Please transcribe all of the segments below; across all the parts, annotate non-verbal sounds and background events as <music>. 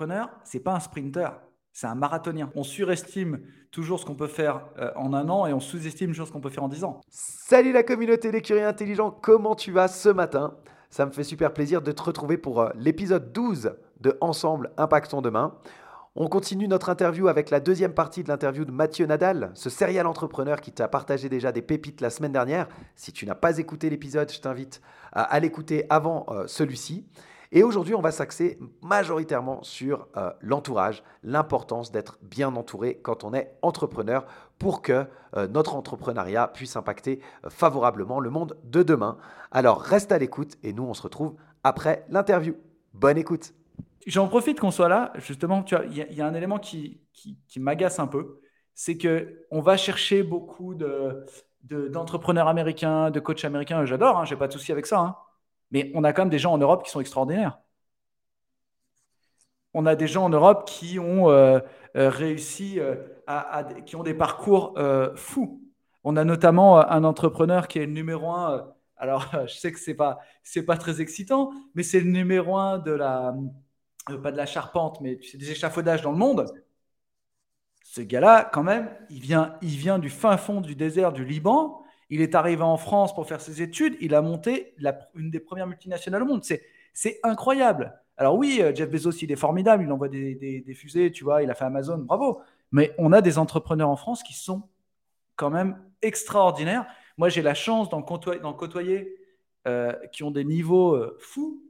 Entrepreneur, c'est pas un sprinter, c'est un marathonien. On surestime toujours ce qu'on peut faire euh, en un an et on sous-estime toujours ce qu'on peut faire en dix ans. Salut la communauté des curieux intelligents, comment tu vas ce matin? Ça me fait super plaisir de te retrouver pour euh, l'épisode 12 de Ensemble Impactons Demain. On continue notre interview avec la deuxième partie de l'interview de Mathieu Nadal, ce serial entrepreneur qui t'a partagé déjà des pépites la semaine dernière. Si tu n'as pas écouté l'épisode, je t'invite à, l'écouter avant euh, celui-ci. Et aujourd'hui, on va s'axer majoritairement sur euh, l'entourage, l'importance d'être bien entouré quand on est entrepreneur pour que euh, notre entrepreneuriat puisse impacter favorablement le monde de demain. Alors reste à l'écoute et nous, on se retrouve après l'interview. Bonne écoute. J'en profite qu'on soit là. Justement, il y, a un élément qui, qui, m'agace un peu. C'est qu'on va chercher beaucoup de, d'entrepreneurs américains, de coachs américains. J'adore, hein, j'ai pas de souci avec ça. Hein. Mais on a quand même des gens en Europe qui sont extraordinaires. On a des gens en Europe qui ont euh, euh, réussi, euh, à, qui ont des parcours fous. On a notamment un entrepreneur qui est le numéro un. alors, <laughs> je sais que c'est pas, pas très excitant, mais c'est le numéro un de la, pas de la charpente, mais c'est des échafaudages dans le monde. Ce gars-là, quand même, il vient, il vient du fin fond du désert du Liban. Il est arrivé en France pour faire ses études. Il a monté une des premières multinationales au monde. C'est incroyable. Alors oui, euh, Jeff Bezos, il est formidable. Il envoie des, fusées, tu vois. Il a fait Amazon, bravo. Mais on a des entrepreneurs en France qui sont quand même extraordinaires. Moi, j'ai la chance d'en côtoyer, euh, qui ont des niveaux euh, fous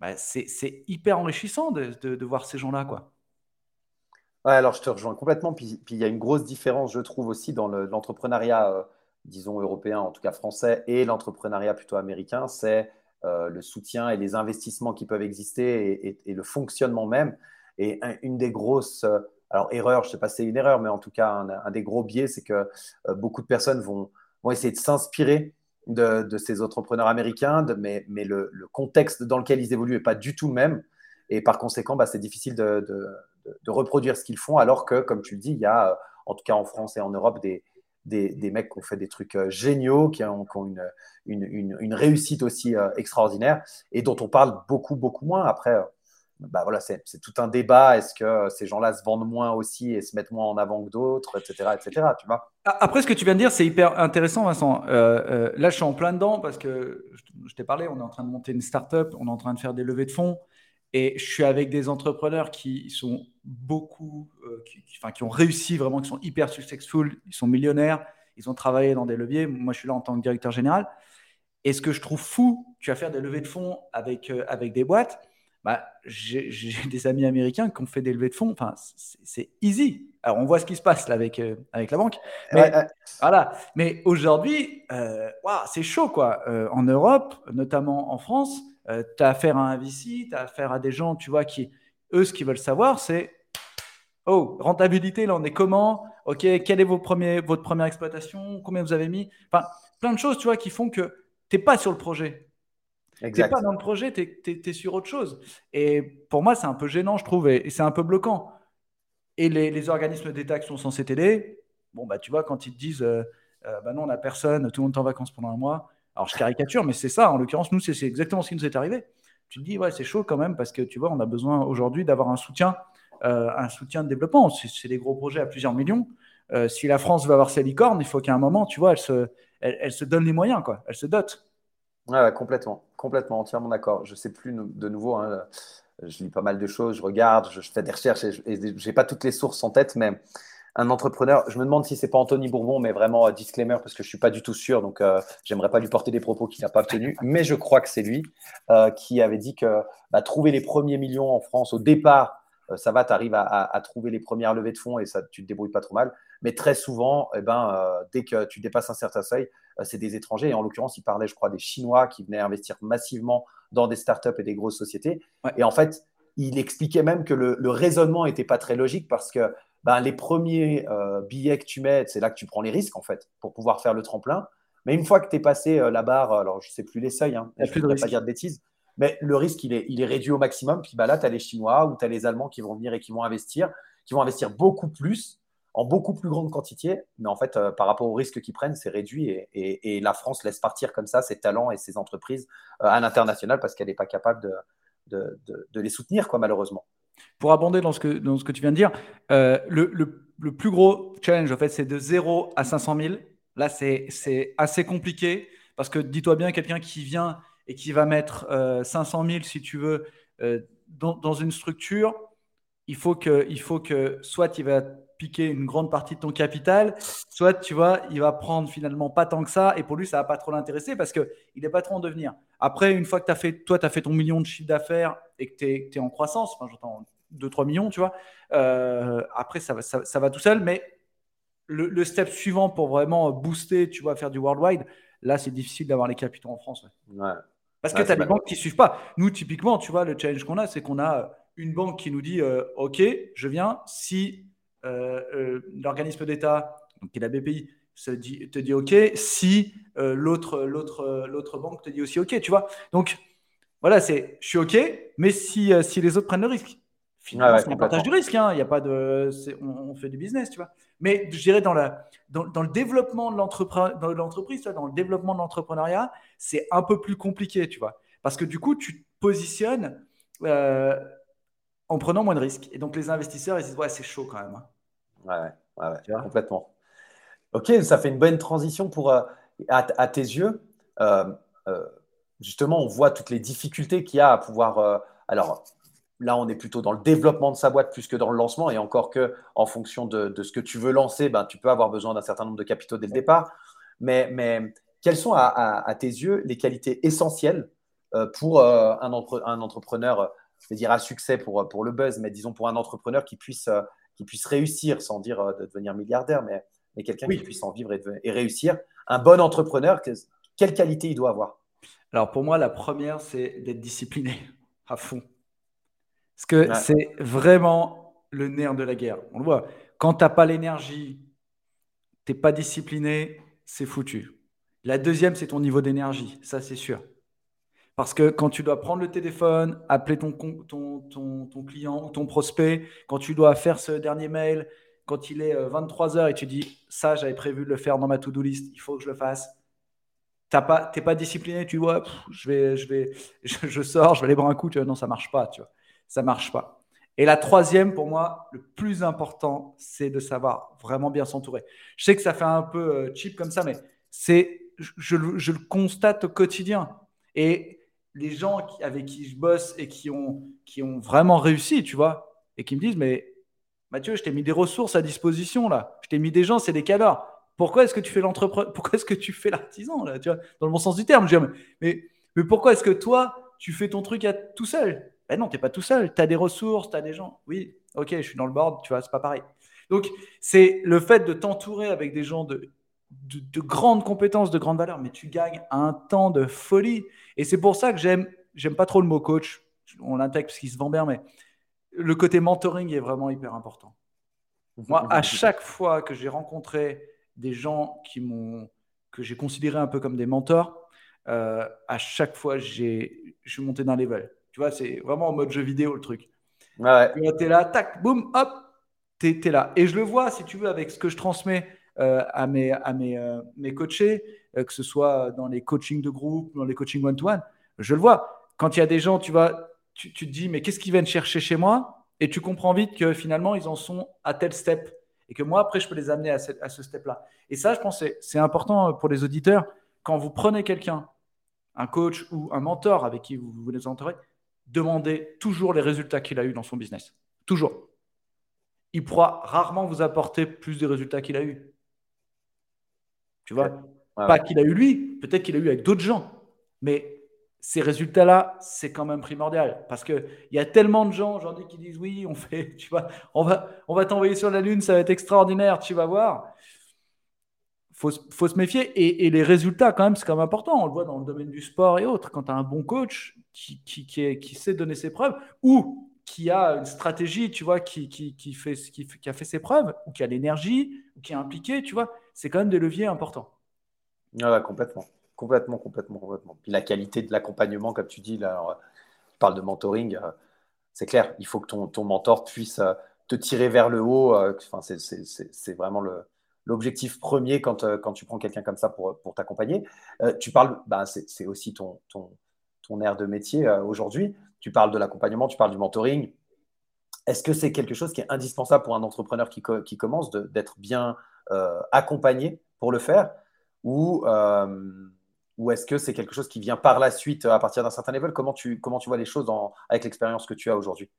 bah, c'est hyper enrichissant de, voir ces gens-là. alors je te rejoins complètement. Puis, il y a une grosse différence, je trouve, aussi dans l'entrepreneuriat, disons, européen, en tout cas français, et l'entrepreneuriat plutôt américain. C'est euh, le soutien et les investissements qui peuvent exister et, le fonctionnement même. Et une des grosses. Euh, alors, erreur, je ne sais pas si c'est une erreur, mais en tout cas, un, des gros biais, c'est que beaucoup de personnes vont, vont essayer de s'inspirer de, ces entrepreneurs américains, mais, le, contexte dans lequel ils évoluent n'est pas du tout le même. Et par conséquent, bah, c'est difficile de, reproduire ce qu'ils font, alors que, comme tu le dis, il y a, euh, en tout cas en France et en Europe, des, des, mecs qui ont fait des trucs euh, géniaux, qui ont, une, une, réussite aussi euh, extraordinaire, et dont on parle beaucoup, beaucoup moins. Après, bah voilà, c'est tout un débat. Est-ce que ces gens-là se vendent moins aussi et se mettent moins en avant que d'autres, etc., etc. Tu vois? Après, ce que tu viens de dire, c'est hyper intéressant, Vincent. Euh, euh, là, je suis en plein dedans parce que je t'ai parlé, on est en train de monter une start-up, on est en train de faire des levées de fonds. Et je suis avec des entrepreneurs qui sont beaucoup, euh, qui, enfin, qui ont réussi vraiment, qui sont hyper successful, ils sont millionnaires, ils ont travaillé dans des leviers. Moi, je suis là en tant que directeur général. Et ce que je trouve fou, tu vas faire des levées de fonds avec, avec des boîtes bah, j'ai <laughs> des amis américains qui ont fait des levées de fonds. Enfin, c'est easy. Alors, on voit ce qui se passe là avec, euh, avec la banque. Mais, voilà. Mais aujourd'hui, euh, c'est chaud, quoi. Euh, en Europe, notamment en France, tu as affaire à un VC, tu as affaire à des gens, tu vois, qui, eux, ce qu'ils veulent savoir, c'est Oh, rentabilité, là, on est comment? Ok, quelle est vos premiers, votre première exploitation? Combien vous avez mis? Enfin, plein de choses, tu vois, qui font que tu n'es pas sur le projet. Tu n'es pas dans le projet, tu es, sur autre chose. Et pour moi, c'est un peu gênant, je trouve, et, c'est un peu bloquant. Et les, organismes d'État qui sont censés t'aider, bon, bah, tu vois, quand ils te disent, euh, euh, bah non, on n'a personne, tout le monde est en vacances pendant un mois. Alors, je caricature, mais c'est ça, en l'occurrence, nous, c'est exactement ce qui nous est arrivé. Tu te dis, ouais, c'est chaud quand même, parce que tu vois, on a besoin aujourd'hui d'avoir un soutien, euh, un soutien de développement. C'est des gros projets à plusieurs millions. si la France veut avoir ses licornes, il faut qu'à un moment, tu vois, elle se, elle, se donne les moyens, quoi. Elle se dote. Ouais, complètement complètement, entièrement d'accord. Je sais plus de nouveau, hein, je lis pas mal de choses, je regarde, je, fais des recherches et je n'ai pas toutes les sources en tête, mais un entrepreneur, je me demande si c'est pas Anthony Bourbon, mais vraiment euh, disclaimer parce que je suis pas du tout sûr, donc euh, j'aimerais pas lui porter des propos qu'il n'a pas tenus, <laughs> mais je crois que c'est lui euh, qui avait dit que bah, trouver les premiers millions en France au départ, ça va, tu arrives à, trouver les premières levées de fonds et ça, tu te débrouilles pas trop mal, mais très souvent, eh ben, dès que tu dépasses un certain seuil, c'est des étrangers, et en l'occurrence, il parlait, je crois, des Chinois qui venaient investir massivement dans des startups et des grosses sociétés, et en fait, il expliquait même que le, le raisonnement n'était pas très logique parce que ben, les premiers euh, billets que tu mets, c'est là que tu prends les risques, en fait, pour pouvoir faire le tremplin. Mais une fois que tu es passé euh, la barre, alors je ne sais plus les seuils, hein, je ne vais pas dire de bêtises, mais le risque, il est, il est réduit au maximum. Puis bah, là, tu as les Chinois ou tu as les Allemands qui vont venir et qui vont investir, qui vont investir beaucoup plus, en beaucoup plus grande quantité. Mais en fait, euh, par rapport au risque qu'ils prennent, c'est réduit. Et, et, la France laisse partir comme ça ses talents et ses entreprises à l'international parce qu'elle n'est pas capable de, de, de, de, les soutenir, quoi, malheureusement. Pour abonder dans ce que, dans ce que tu viens de dire, euh, le, le, plus gros challenge, en fait, c'est de 0 à 500 000. Là, c'est assez compliqué parce que dis-toi bien, quelqu'un qui vient et qui va mettre 500 euh, 000, si tu veux, euh, dans, dans, une structure, il faut, que, il faut que soit il va piquer une grande partie de ton capital, soit tu vois, il va prendre finalement pas tant que ça, et pour lui, ça va pas trop l'intéresser parce qu'il n'est pas trop en devenir. Après, une fois que as fait, toi, tu as fait ton million de chiffre d'affaires et que tu es, en croissance, enfin, j'entends 2-3 millions, tu vois, euh, après, ça va, ça, va tout seul, mais le, step suivant pour vraiment booster, tu vois, faire du worldwide, là, c'est difficile d'avoir les capitaux en France. Parce que tu as des banques qui suivent pas. Nous, typiquement, tu vois, le challenge qu'on a, c'est qu'on a une banque qui nous dit euh, OK, je viens si l'organisme d'État, qui est la BPI, dit, te dit OK, si euh, l'autre, l'autre, l'autre banque te dit aussi OK, tu vois. Donc, voilà, c'est je suis OK, mais si, si les autres prennent le risque. Finalement, c'est un partage du risque. Hein. Il y a pas de, on, fait du business, tu vois. Mais je dirais dans, la, dans, dans le développement de l'entreprise, dans, dans le développement de l'entrepreneuriat, c'est un peu plus compliqué, tu vois. Parce que du coup, tu te positionnes en prenant moins de risques. Et donc, les investisseurs, ils disent, ouais, c'est chaud quand même. Hein. Ouais, ouais, complètement. Ok, ça fait une bonne transition pour, euh, à, tes yeux. Euh, euh, justement, on voit toutes les difficultés qu'il y a à pouvoir. alors, là, on est plutôt dans le développement de sa boîte plus que dans le lancement. Et encore que, en fonction de, ce que tu veux lancer, ben, tu peux avoir besoin d'un certain nombre de capitaux dès le départ. Mais, mais quelles sont, à, tes yeux, les qualités essentielles pour un, un entrepreneur je vais dire à succès pour, pour le buzz, mais disons pour un entrepreneur qui puisse, qui puisse réussir, sans dire euh, de devenir milliardaire, mais, mais quelqu'un qui puisse en vivre et, réussir. Un bon entrepreneur, quelle qualité il doit avoir? Alors pour moi, la première, c'est d'être discipliné <laughs> à fond. Parce que c'est vraiment le nerf de la guerre. On le voit. Quand tu n'as pas l'énergie, tu n'es pas discipliné, c'est foutu. La deuxième, c'est ton niveau d'énergie, ça c'est sûr. Parce que quand tu dois prendre le téléphone, appeler ton, ton, ton, client ou ton prospect, quand tu dois faire ce dernier mail, quand il est 23 euh, et tu dis ça, j'avais prévu de le faire dans ma to-do list, il faut que je le fasse. Tu n'es pas, discipliné, tu vois, je, vais, je, vais, <laughs> je, sors, je vais aller boire un coup, tu vois, non, ça marche pas, tu vois, ça marche pas. Et la troisième, pour moi, le plus important, c'est de savoir vraiment bien s'entourer. Je sais que ça fait un peu euh, cheap comme ça, mais c'est, je, je, le constate au quotidien. Et les gens avec qui je bosse et qui ont, qui ont vraiment réussi, tu vois, et qui me disent, mais Mathieu, je t'ai mis des ressources à disposition là, je t'ai mis des gens, c'est des cadors. Pourquoi est-ce que tu fais l'entrepreneur Pourquoi est-ce que tu fais l'artisan là, tu vois, dans le bon sens du terme? Je mais, mais pourquoi est-ce que toi, tu fais ton truc à, tout seul? Ben non, tu n'es pas tout seul, tu as des ressources, tu as des gens. Oui, ok, je suis dans le board, tu vois, c'est pas pareil. Donc, c'est le fait de t'entourer avec des gens de de, grandes compétences, de grandes valeurs, mais tu gagnes un temps de folie. Et c'est pour ça que j'aime, j'aime pas trop le mot coach. On l'intègre parce qu'il se vend bien, mais le côté mentoring est vraiment hyper important. Moi, à chaque fois que j'ai rencontré des gens qui m'ont, que j'ai considéré un peu comme des mentors, euh, à chaque fois, j'ai, je suis monté d'un level. Tu vois, c'est vraiment en mode jeu vidéo le truc. Ouais. Tu es là, tac, boum, hop, tu es, là. Et je le vois, si tu veux, avec ce que je transmets à, mes, à mes, euh, mes coachés, euh, que ce soit dans les coachings de groupe, dans les coachings one-to-one. Je le vois. Quand il y a des gens, tu, vois, tu, tu te dis, mais qu'est-ce qu'ils viennent chercher chez moi? Et tu comprends vite que finalement, ils en sont à tel step. Et que moi, après, je peux les amener à ce, à ce step-là. Et ça, je pense, c'est important pour les auditeurs. Quand vous prenez quelqu'un un coach ou un mentor avec qui vous voulez entourer, demandez toujours les résultats qu'il a eu dans son business. Toujours. Il pourra rarement vous apporter plus de résultats qu'il a eu. Tu vois Pas qu'il a eu lui, peut-être qu'il a eu avec d'autres gens. Mais ces résultats-là, c'est quand même primordial. Parce qu'il y a tellement de gens aujourd'hui qui disent oui, on fait, <laughs> tu vois, on va, on va t'envoyer sur la Lune, ça va être extraordinaire, tu vas voir. Faut, faut se méfier. Et, les résultats, quand même, c'est quand même important. On le voit dans le domaine du sport et autres. Quand tu as un bon coach qui, qui, qui, sait donner ses preuves ou qui a une stratégie, tu vois, qui, qui, fait, qui, qui a fait ses preuves, ou qui a l'énergie, ou qui est impliqué, tu vois, c'est quand même des leviers importants. Ah complètement. Complètement, complètement, complètement. Puis la qualité de l'accompagnement, comme tu dis, là, tu parles de mentoring, euh, c'est clair, il faut que ton, ton mentor puisse euh, te tirer vers le haut. Euh, c'est vraiment l'objectif premier quand, quand tu prends quelqu'un comme ça pour, pour t'accompagner. tu parles, bah, c'est aussi ton, ton, ton aire de métier aujourd'hui. Tu parles de l'accompagnement, tu parles du mentoring. Est-ce que c'est quelque chose qui est indispensable pour un entrepreneur qui, qui commence d'être bien accompagné pour le faire ou ou est-ce que c'est quelque chose qui vient par la suite à partir d'un certain level? Comment tu, comment tu vois les choses avec l'expérience que tu as aujourd'hui?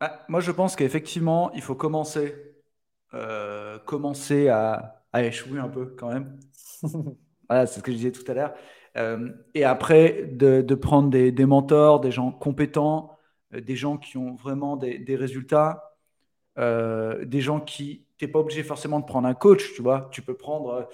Bah, Moi, je pense qu'effectivement, il faut commencer, euh, commencer à, échouer un peu quand même. <laughs> voilà, c'est ce que je disais tout à l'heure. Euh, et après, de, prendre des, mentors, des gens compétents, euh, des gens qui ont vraiment des, résultats, des gens qui tu n'es pas obligé forcément de prendre un coach, tu vois. Tu peux prendre,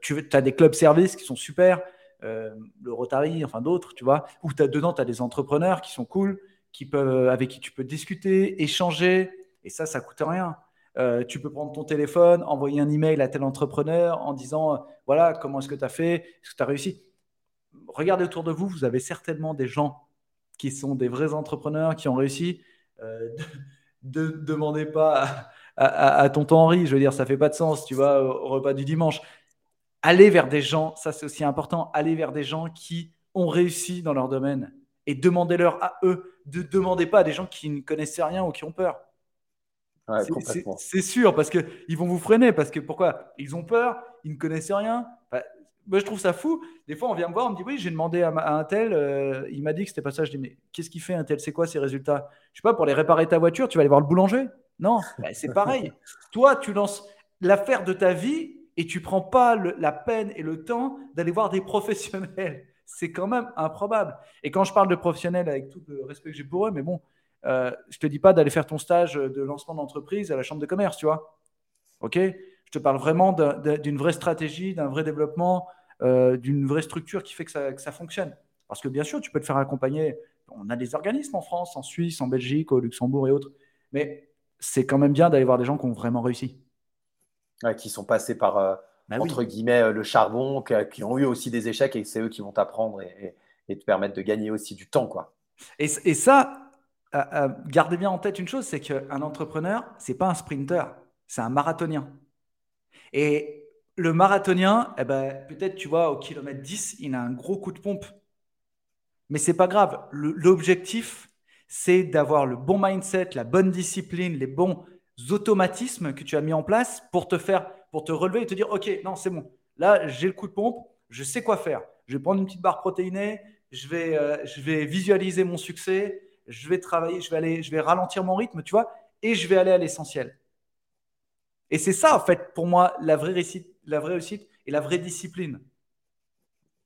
tu as des clubs services qui sont super. Euh, le Rotary, enfin d'autres, tu vois, où as, dedans, tu as des entrepreneurs qui sont cool, qui peuvent, avec qui tu peux discuter, échanger, et ça, ça coûte rien. Euh, tu peux prendre ton téléphone, envoyer un email à tel entrepreneur en disant, euh, voilà, comment est-ce que tu as fait, est-ce que tu as réussi? Regardez autour de vous, vous avez certainement des gens qui sont des vrais entrepreneurs, qui ont réussi. <laughs> ne demandez pas à, tonton Henri, je veux dire, ça fait pas de sens, tu vois, au repas du dimanche aller vers des gens, ça c'est aussi important, aller vers des gens qui ont réussi dans leur domaine et demandez-leur à eux. Ne demandez pas à des gens qui ne connaissent rien ou qui ont peur. c'est sûr, parce qu'ils vont vous freiner. Parce que pourquoi? Ils ont peur, ils ne connaissent rien. moi, je trouve ça fou. Des fois, on vient me voir, on me dit Oui, j'ai demandé à, un tel, euh, il m'a dit que c'était pas ça. Je dis Mais qu'est-ce qu'il fait un tel? C'est quoi ses résultats? Je sais pas, pour les réparer ta voiture, tu vas aller voir le boulanger Non, c'est pareil. Toi, tu lances l'affaire de ta vie et tu prends pas la peine et le temps d'aller voir des <laughs> professionnels. C'est quand même improbable. Et quand je parle de professionnels, avec tout le respect que j'ai pour eux, mais bon, euh, je te dis pas d'aller faire ton stage de lancement d'entreprise à la chambre de commerce, tu vois. Ok? Je te parle vraiment d'une vraie stratégie, d'un vrai développement, euh, d'une vraie structure qui fait que ça, que ça, fonctionne. Parce que bien sûr, tu peux te faire accompagner. On a des organismes en France, en Suisse, en Belgique, au Luxembourg et autres. Mais c'est quand même bien d'aller voir des gens qui ont vraiment réussi qui sont passés par, euh, bah entre guillemets, euh, le charbon, qui, ont eu aussi des échecs et c'est eux qui vont t'apprendre et, te permettre de gagner aussi du temps. Quoi. Et, ça, euh, gardez bien en tête une chose, c'est qu'un entrepreneur, c'est pas un sprinter, c'est un marathonien. Et le marathonien, eh ben, peut-être, tu vois, au kilomètre 10, il a un gros coup de pompe. Mais c'est pas grave. L'objectif, c'est d'avoir le bon mindset, la bonne discipline, les bons automatismes que tu as mis en place pour te faire, pour te relever et te dire, OK, non, c'est bon. Là, j'ai le coup de pompe, je sais quoi faire. Je vais prendre une petite barre protéinée, je vais, euh, je vais visualiser mon succès, je vais travailler, je vais aller, je vais ralentir mon rythme, tu vois, et je vais aller à l'essentiel. Et c'est ça, en fait, pour moi, la vraie réussite, la vraie réussite et la vraie discipline.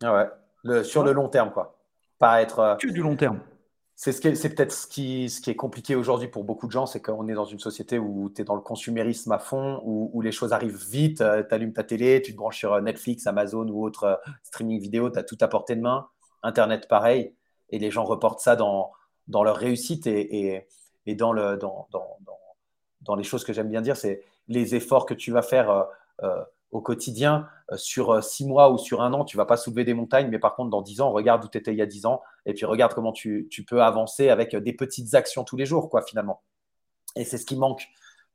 Ah ouais, le, sur le long terme, quoi. Pas être. Euh, que du long terme. C'est ce peut-être ce qui, ce qui, est compliqué aujourd'hui pour beaucoup de gens, c'est qu'on est dans une société où tu es dans le consumérisme à fond, où, les choses arrivent vite, euh, tu allumes ta télé, tu te branches sur euh, Netflix, Amazon ou autre euh, streaming vidéo, tu as tout à portée de main, Internet pareil, et les gens reportent ça dans, dans leur réussite et, et, dans, le, dans, dans, dans, les choses que j'aime bien dire, c'est les efforts que tu vas faire au quotidien, euh, sur euh, six mois ou sur un an, tu vas pas soulever des montagnes, mais par contre, dans dix ans, regarde où tu étais il y a dix ans, et puis regarde comment tu, peux avancer avec des petites actions tous les jours, quoi, finalement. Et c'est ce qui manque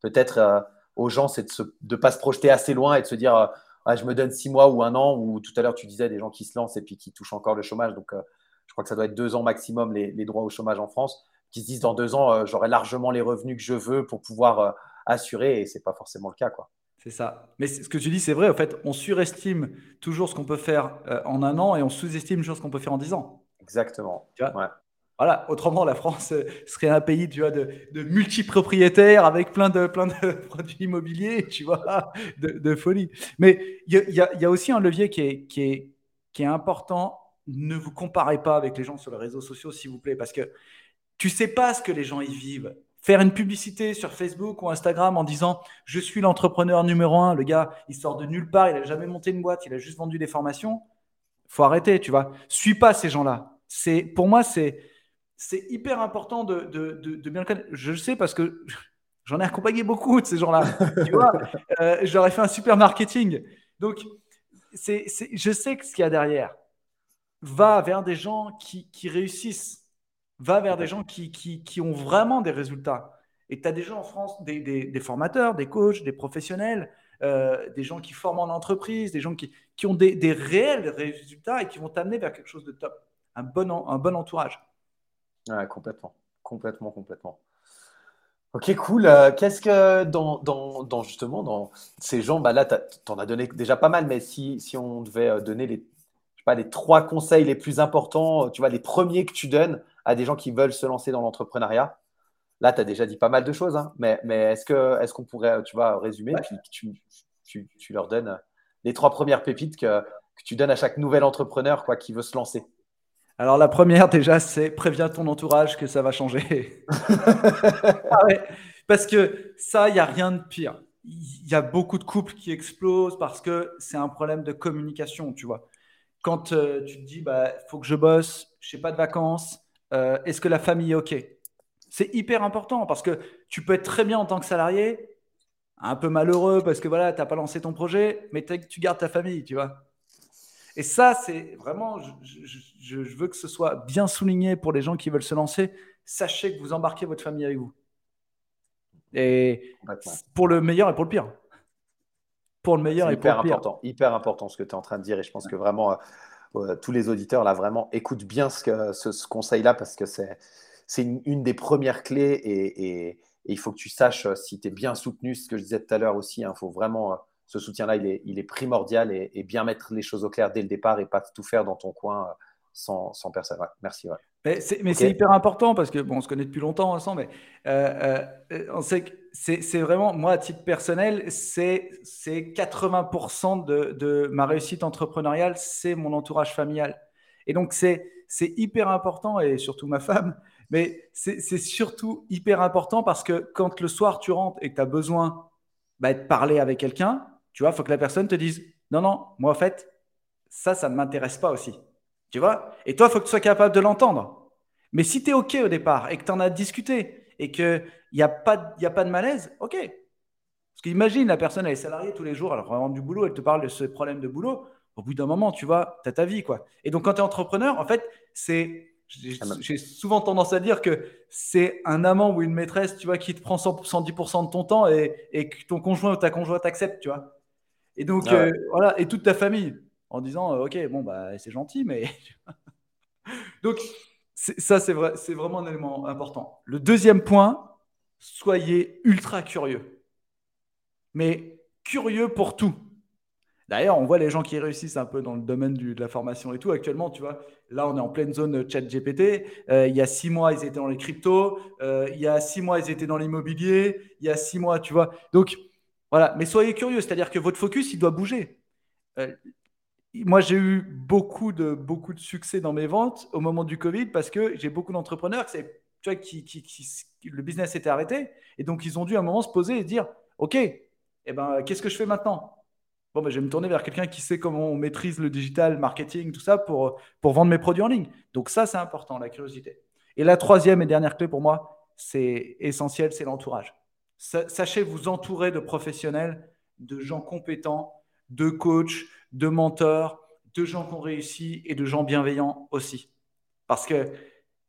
peut-être euh, aux gens, c'est de ne pas se projeter assez loin et de se dire, ah, je me donne six mois ou un an, ou tout à l'heure, tu disais des gens qui se lancent et puis qui touchent encore le chômage. Donc, je crois que ça doit être deux ans maximum les, droits au chômage en France, qui se disent, dans deux ans, j'aurai largement les revenus que je veux pour pouvoir assurer, et c'est pas forcément le cas, quoi. C'est ça. Mais ce que tu dis, c'est vrai. En fait, on surestime toujours ce qu'on peut faire euh, en un an et on sous-estime toujours ce qu'on peut faire en dix ans. Exactement. Voilà. Autrement, la France euh, serait un pays, tu vois, de, de multipropriétaires avec plein de, plein de <laughs> produits immobiliers, tu vois, de, folie. Mais il y, y, a aussi un levier qui est, qui est, qui est important. Ne vous comparez pas avec les gens sur les réseaux sociaux, s'il vous plaît, parce que tu sais pas ce que les gens y vivent faire une publicité sur Facebook ou Instagram en disant je suis l'entrepreneur numéro un, le gars, il sort de nulle part, il n'a jamais monté une boîte, il a juste vendu des formations. Faut arrêter, tu vois. Suis pas ces gens-là. C'est pour moi c'est c'est hyper important de, de, de, bien le connaître. Je le sais parce que <laughs> j'en ai accompagné beaucoup de ces gens-là. tu vois, <laughs> euh, j'aurais fait un super marketing. Donc c'est, je sais que ce qu'il y a derrière va vers des gens qui, qui réussissent va vers des gens qui, qui, ont vraiment des résultats. Et tu as des gens en France, des, des, formateurs, des coachs, des professionnels, euh, des gens qui forment en entreprise, des gens qui, qui ont des, des, réels résultats et qui vont t'amener vers quelque chose de top. Un bon, un bon entourage. Ouais, complètement. Complètement, complètement. Ok, cool. Euh, qu'est-ce que dans, dans, dans, justement dans ces gens, bah là, tu en as donné déjà pas mal, mais si, si on devait euh, donner les, je sais pas, les trois conseils les plus importants, tu vois, les premiers que tu donnes à des gens qui veulent se lancer dans l'entrepreneuriat Là, tu as déjà dit pas mal de choses, hein, mais, mais est-ce qu'on est qu'on pourrait tu vois, résumer puis tu, tu, tu, leur donnes les trois premières pépites que, que, tu donnes à chaque nouvel entrepreneur quoi, qui veut se lancer? Alors, la première, déjà, c'est préviens ton entourage que ça va changer. <laughs> Ah parce que ça, il n'y a rien de pire. Il y a beaucoup de couples qui explosent parce que c'est un problème de communication, tu vois. Quand euh, tu te dis, bah, faut que je bosse, je n'ai pas de vacances, euh, est-ce que la famille est OK? C'est hyper important parce que tu peux être très bien en tant que salarié, un peu malheureux parce que voilà, tu n'as pas lancé ton projet, mais tu gardes ta famille, tu vois. Et ça, c'est vraiment, je, veux que ce soit bien souligné pour les gens qui veulent se lancer. Sachez que vous embarquez votre famille avec vous. Et pour le meilleur et pour le pire. Pour le meilleur et pour le pire. Important, hyper important ce que tu es en train de dire. Et je pense que vraiment, euh, tous les auditeurs là vraiment écoutent bien ce, ce, conseil-là parce que c'est une, une, des premières clés et, il faut que tu saches euh, si tu es bien soutenu, ce que je disais tout à l'heure aussi. Il hein, faut vraiment, euh, ce soutien-là, il est, il est, primordial et, bien mettre les choses au clair dès le départ et pas tout faire dans ton coin sans, sans personne. merci. Mais c'est hyper important parce que, bon, on se connaît depuis longtemps ensemble, mais on sait que c'est vraiment, moi, à titre personnel, c'est 80% de, de, ma réussite entrepreneuriale, c'est mon entourage familial. Et donc, c'est hyper important, et surtout ma femme, mais c'est surtout hyper important parce que quand le soir tu rentres et que tu as besoin bah, de parler avec quelqu'un, tu vois, il faut que la personne te dise Non, non, moi, en fait, ça, ça ne m'intéresse pas aussi. Tu vois? Et toi, il faut que tu sois capable de l'entendre. Mais si tu es OK au départ et que tu en as discuté et que il n'y a, pas, a pas de malaise, ok. Parce qu'imagine, la personne, elle est salariée tous les jours, elle rend du boulot, elle te parle de ce problème de boulot. Au bout d'un moment, tu vois, tu as ta vie. quoi. Et donc, quand tu es entrepreneur, en fait, c'est. Ah, j'ai souvent tendance à dire que c'est un amant ou une maîtresse, tu vois, qui te prend 110% de ton temps et, et, que ton conjoint ou ta conjointe accepte, tu vois. Et donc, ah euh, voilà, et toute ta famille, en disant, euh, ok, bon, bah, c'est gentil, mais. <laughs> donc, ça, c'est vrai, vraiment un élément important. Le deuxième point, soyez ultra curieux. Mais curieux pour tout. D'ailleurs, on voit les gens qui réussissent un peu dans le domaine de la formation et tout. Actuellement, tu vois, là, on est en pleine zone chat GPT. Euh, il y a six mois, ils étaient dans les cryptos. Euh, il y a six mois, ils étaient dans l'immobilier. Il y a six mois, tu vois. Donc, voilà. Mais soyez curieux, c'est-à-dire que votre focus, il doit bouger. Moi, j'ai eu beaucoup de, beaucoup de succès dans mes ventes au moment du Covid parce que j'ai beaucoup d'entrepreneurs tu vois, qui, le business était arrêté. Et donc, ils ont dû à un moment se poser et dire OK, eh ben, qu'est-ce que je fais maintenant? Bon, ben, je vais me tourner vers quelqu'un qui sait comment on maîtrise le digital, marketing, tout ça pour, pour vendre mes produits en ligne. Donc, ça, c'est important, la curiosité. Et la troisième et dernière clé pour moi, c'est essentiel, c'est l'entourage. Sachez vous entourer de professionnels, de gens compétents, de coachs, de mentors, de gens qui ont réussi et de gens bienveillants aussi. Parce que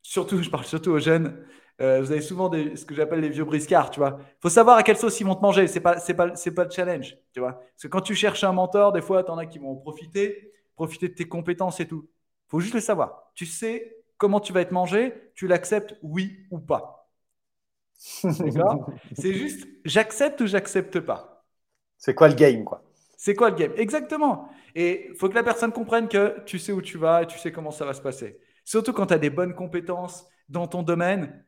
surtout, <laughs> je parle surtout aux jeunes, euh, vous avez souvent des, ce que j'appelle les vieux briscards, tu vois. Il faut savoir à quelle sauce ils vont te manger, c'est pas, c'est pas, c'est pas le challenge, tu vois. Parce que quand tu cherches un mentor, des fois, tu en as qui vont profiter, profiter de tes compétences et tout. Il faut juste le savoir. Tu sais comment tu vas être mangé, tu l'acceptes, oui ou pas. <laughs> D'accord? C'est juste, j'accepte ou j'accepte pas? C'est quoi le game, quoi? C'est quoi le game? Exactement. Et il faut que la personne comprenne que tu sais où tu vas et tu sais comment ça va se passer. Surtout quand tu as des bonnes compétences dans ton domaine,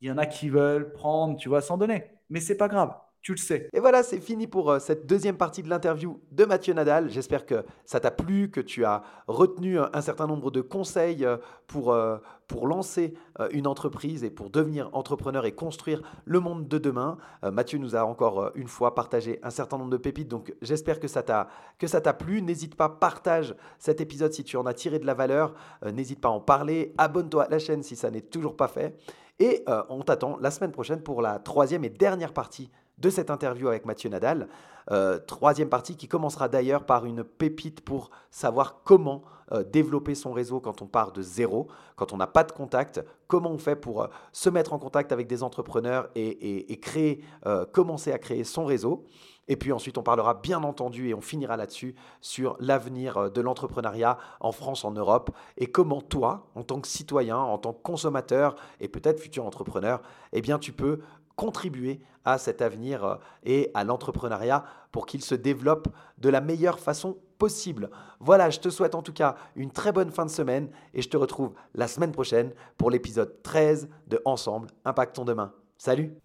il y en a qui veulent prendre, tu vois, sans donner. Mais c'est pas grave tu le sais. Et voilà, c'est fini pour euh, cette deuxième partie de l'interview de Mathieu Nadal. J'espère que ça t'a plu, que tu as retenu un certain nombre de conseils euh, pour, euh, pour lancer une entreprise et pour devenir entrepreneur et construire le monde de demain. Mathieu nous a encore une fois partagé un certain nombre de pépites, donc j'espère que ça t'a que ça t'a plu. N'hésite pas, partage cet épisode si tu en as tiré de la valeur. N'hésite pas à en parler. Abonne-toi à la chaîne si ça n'est toujours pas fait. Et on t'attend la semaine prochaine pour la troisième et dernière partie de cette interview avec Mathieu Nadal. Euh, troisième partie qui commencera d'ailleurs par une pépite pour savoir comment euh, développer son réseau quand on part de zéro, quand on n'a pas de contact, comment on fait pour euh, se mettre en contact avec des entrepreneurs et, créer, commencer à créer son réseau. Et puis ensuite, on parlera bien entendu et on finira là-dessus sur l'avenir de l'entrepreneuriat en France, en Europe et comment toi, en tant que citoyen, en tant que consommateur et peut-être futur entrepreneur, eh bien, tu peux contribuer à cet avenir euh, et à l'entrepreneuriat pour qu'il se développe de la meilleure façon possible. Voilà, je te souhaite en tout cas une très bonne fin de semaine et je te retrouve la semaine prochaine pour l'épisode 13 de Ensemble, Impactons demain. Salut